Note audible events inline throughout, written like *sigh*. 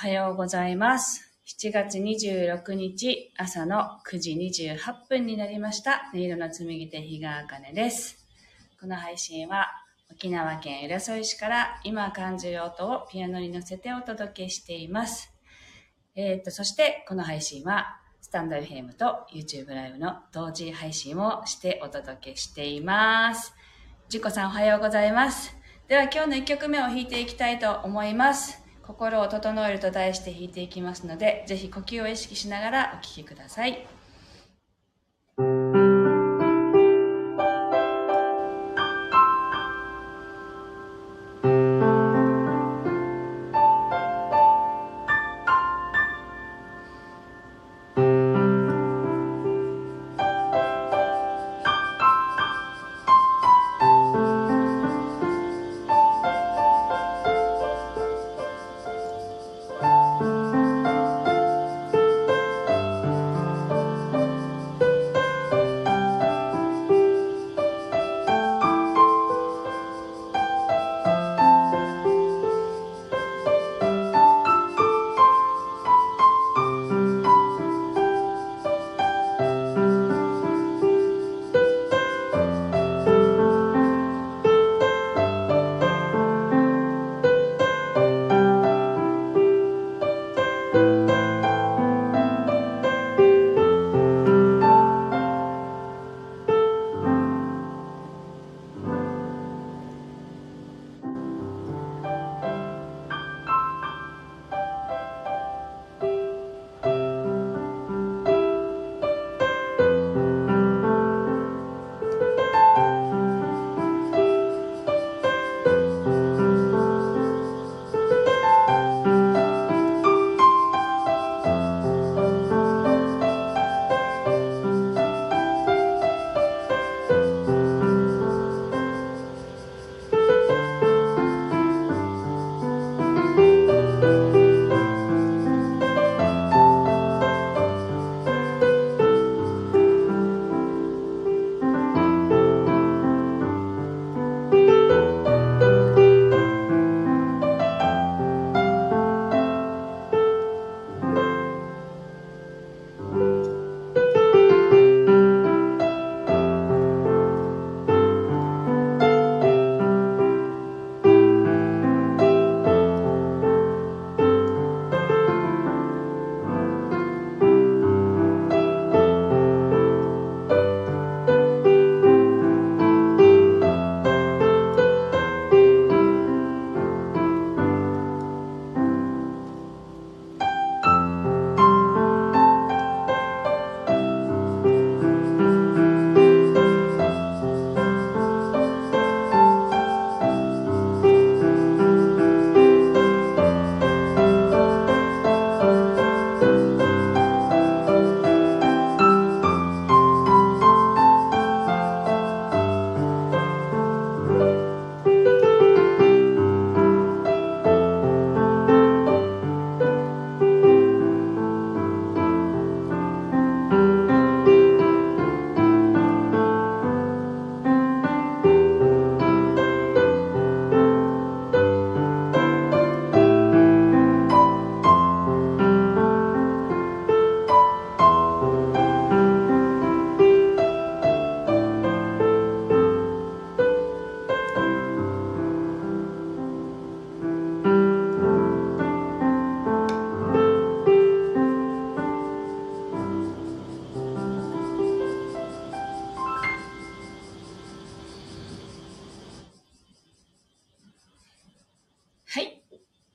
はようございます。7月26日朝の9時28分になりました。音色の紡ぎ手日川茜です。この配信は沖縄県浦添市から今感じる音をピアノに乗せてお届けしています。えっ、と、そしてこの配信はスタンド FM と YouTube ライブの同時配信をしてお届けしています。じこさんおはようございます。では今日の1曲目を弾いていきたいと思います。心を整えると題して弾いていきますので、ぜひ呼吸を意識しながらお聴きください。はい。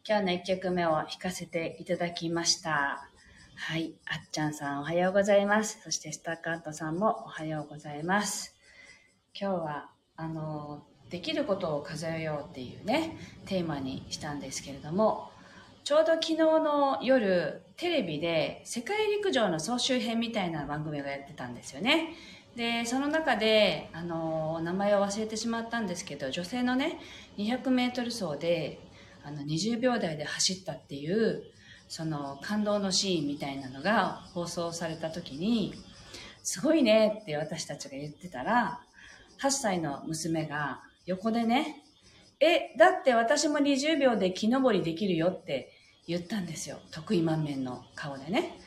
今日の1曲目を弾かせていただきました。はい。あっちゃんさんおはようございます。そしてスターカートさんもおはようございます。今日は、あの、できることを数えようっていうね、テーマにしたんですけれども、ちょうど昨日の夜、テレビで世界陸上の総集編みたいな番組がやってたんですよね。で、その中で、あの、名前を忘れてしまったんですけど、女性のね、200メートル走で、あの、20秒台で走ったっていう、その感動のシーンみたいなのが放送された時に、すごいねって私たちが言ってたら、8歳の娘が横でね、え、だって私も20秒で木登りできるよって言ったんですよ。得意満面の顔でね。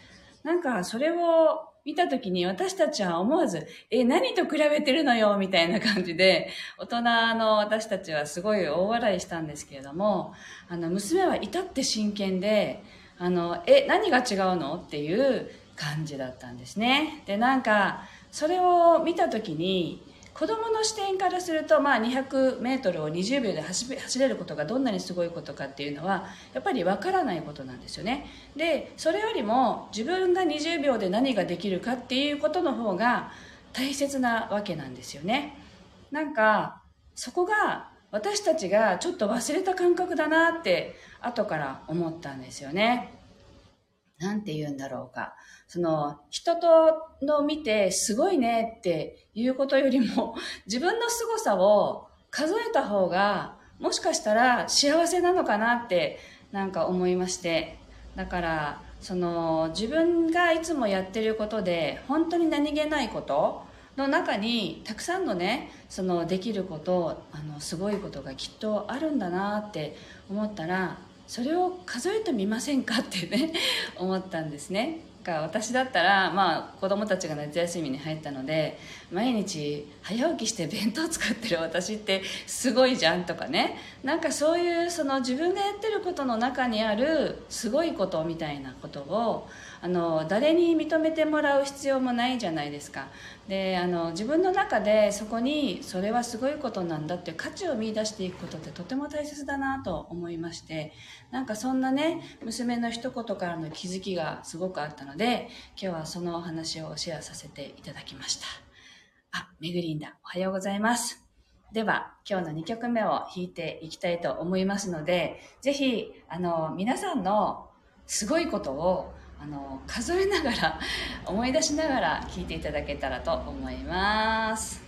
なんか、それを見たときに私たちは思わず、え、何と比べてるのよみたいな感じで、大人の私たちはすごい大笑いしたんですけれども、あの、娘は至って真剣で、あの、え、何が違うの？っていう感じだったんですね。で、なんか、それを見たときに、子供の視点からすると、まあ、200メートルを20秒で走れることがどんなにすごいことかっていうのはやっぱりわからないことなんですよね。でそれよりも自分が20秒で何ができるかっていうことの方が大切なわけなんですよね。なんかそこが私たちがちょっと忘れた感覚だなって後から思ったんですよね。なんて言うんだろうか。その人との見てすごいねっていうことよりも *laughs* 自分の凄さを数えた方がもしかしたら幸せなのかなってなんか思いまして。だからその自分がいつもやってることで本当に何気ないことの中にたくさんのねそのできることあのすごいことがきっとあるんだなって思ったらそれを数えてみませんかってね *laughs* 思ったんですね。か私だったら、まあ、子供たちが夏休みに入ったので毎日早起きして弁当作ってる私ってすごいじゃんとかね。なんかそういうその自分がやってることの中にあるすごいことみたいなことをあの誰に認めてもらう必要もないじゃないですか。であの自分の中でそこにそれはすごいことなんだって価値を見出していくことってとても大切だなと思いましてなんかそんなね娘の一言からの気づきがすごくあったので今日はそのお話をシェアさせていただきました。あめぐりんだ。おはようございます。では、今日の2曲目を弾いていきたいと思いますので、ぜひ、あの、皆さんのすごいことをあの数えながら思い出しながら聴いていただけたらと思います。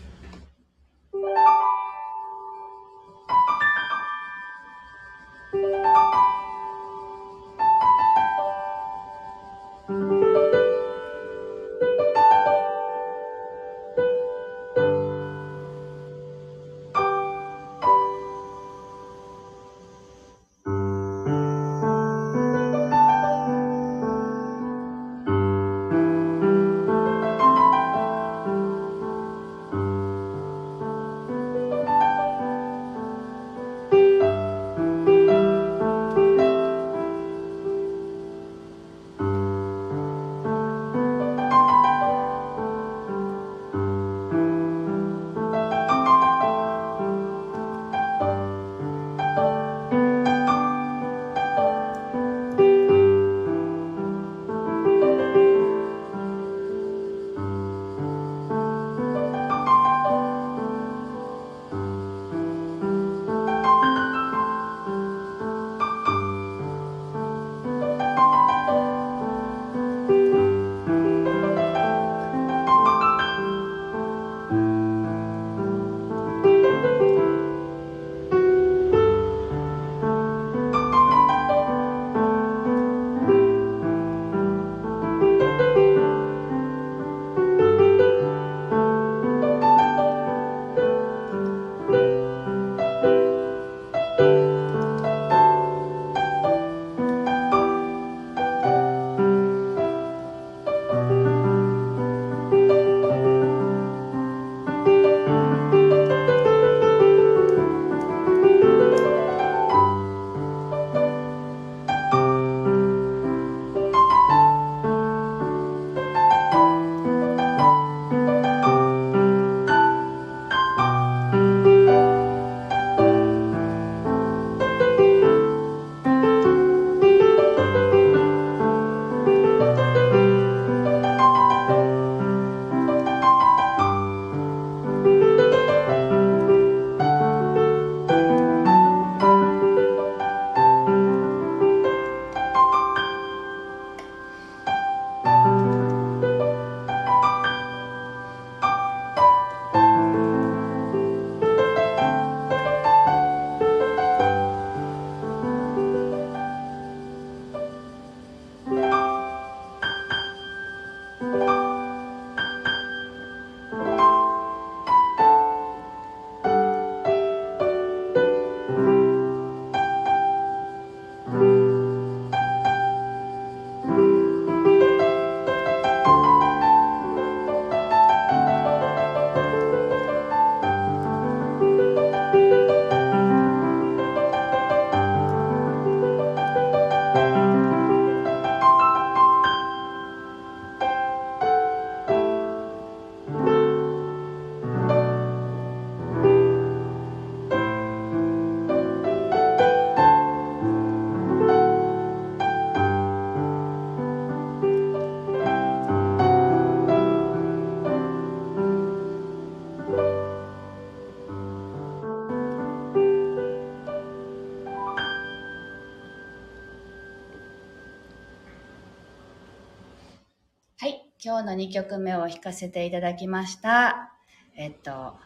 今日の2曲目を弾かせていただきました。えっと、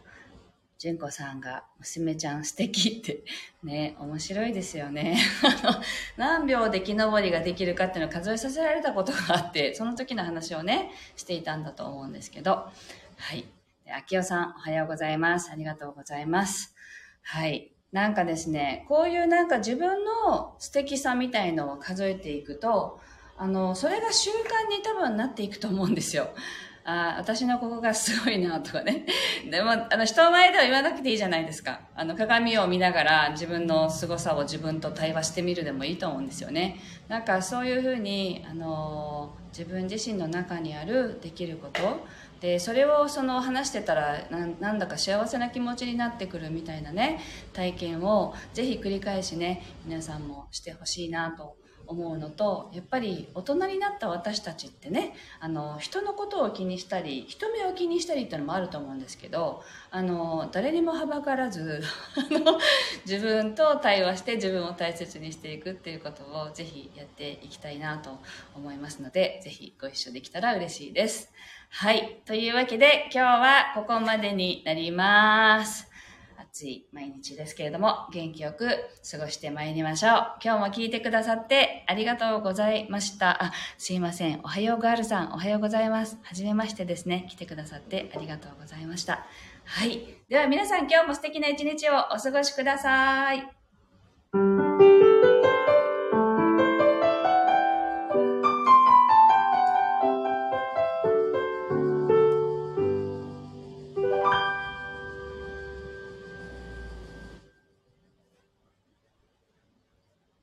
純子さんが娘ちゃん素敵って *laughs* ね、面白いですよね。*laughs* 何秒で木登りができるかっていうのを数えさせられたことがあって、その時の話をね、していたんだと思うんですけど、はい。秋代さん、おはようございます。ありがとうございます。はい。なんかですね、こういうなんか自分の素敵さみたいのを数えていくと、あの、それが習慣に多分なっていくと思うんですよ。*laughs* あ私のここがすごいなとかね。*laughs* でも、あの、人前では言わなくていいじゃないですか。あの、鏡を見ながら自分の凄さを自分と対話してみるでもいいと思うんですよね。なんかそういうふうに、あの、自分自身の中にあるできること、でそれをその話してたらなんだか幸せな気持ちになってくるみたいなね体験をぜひ繰り返しね皆さんもしてほしいなと思うのとやっぱり大人になった私たちってねあの人のことを気にしたり人目を気にしたりっていうのもあると思うんですけどあの誰にもはばからず *laughs* 自分と対話して自分を大切にしていくっていうことをぜひやっていきたいなと思いますのでぜひご一緒できたら嬉しいです。はい。というわけで今日はここまでになります。暑い毎日ですけれども、元気よく過ごしてまいりましょう。今日も聞いてくださってありがとうございました。あ、すいません。おはようガールさん、おはようございます。はじめましてですね。来てくださってありがとうございました。はい。では皆さん今日も素敵な一日をお過ごしください。